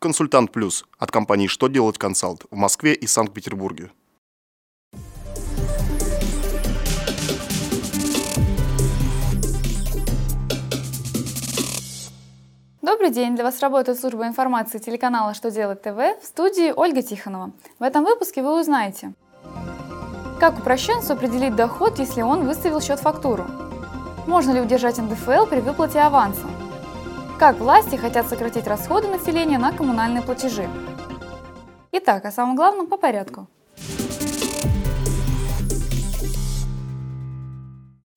Консультант Плюс от компании «Что делать консалт» в Москве и Санкт-Петербурге. Добрый день! Для вас работает служба информации телеканала «Что делать ТВ» в студии Ольга Тихонова. В этом выпуске вы узнаете, как упрощенцу определить доход, если он выставил счет-фактуру, можно ли удержать НДФЛ при выплате аванса, как власти хотят сократить расходы населения на коммунальные платежи. Итак, о самом главном по порядку.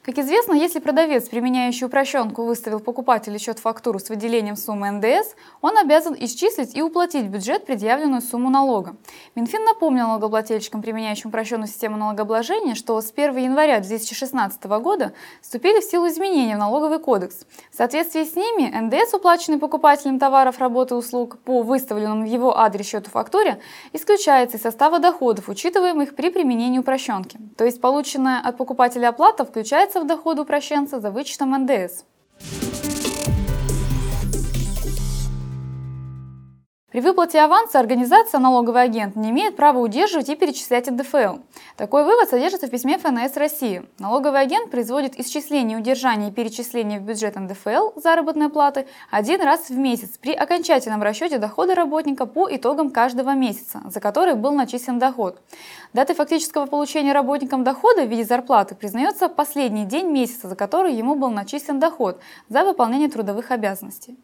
Как известно, если продавец, применяющий упрощенку, выставил покупателю счет-фактуру с выделением суммы НДС, он обязан исчислить и уплатить в бюджет предъявленную сумму налога. Минфин напомнил налогоплательщикам, применяющим упрощенную систему налогообложения, что с 1 января 2016 года вступили в силу изменения в налоговый кодекс. В соответствии с ними НДС, уплаченный покупателем товаров, работы и услуг по выставленному в его адрес счету фактуре, исключается из состава доходов, учитываемых при применении упрощенки. То есть полученная от покупателя оплата включается включается в доход упрощенца за вычетом НДС. При выплате аванса организация налоговый агент не имеет права удерживать и перечислять НДФЛ. Такой вывод содержится в письме ФНС России. Налоговый агент производит исчисление, удержание и перечисление в бюджет НДФЛ заработной платы один раз в месяц при окончательном расчете дохода работника по итогам каждого месяца, за который был начислен доход. Датой фактического получения работником дохода в виде зарплаты признается последний день месяца, за который ему был начислен доход за выполнение трудовых обязанностей.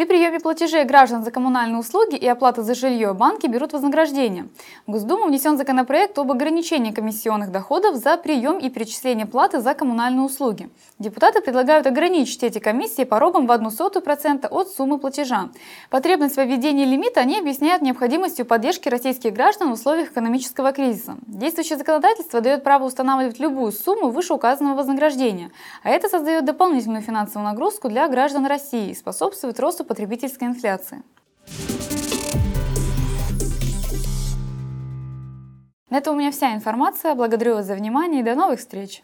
При приеме платежей граждан за коммунальные услуги и оплаты за жилье банки берут вознаграждение. В Госдуму внесен законопроект об ограничении комиссионных доходов за прием и перечисление платы за коммунальные услуги. Депутаты предлагают ограничить эти комиссии порогом в одну сотую процента от суммы платежа. Потребность в введении лимита они объясняют необходимостью поддержки российских граждан в условиях экономического кризиса. Действующее законодательство дает право устанавливать любую сумму вышеуказанного вознаграждения, а это создает дополнительную финансовую нагрузку для граждан России и способствует росту потребительской инфляции. На этом у меня вся информация. Благодарю вас за внимание и до новых встреч!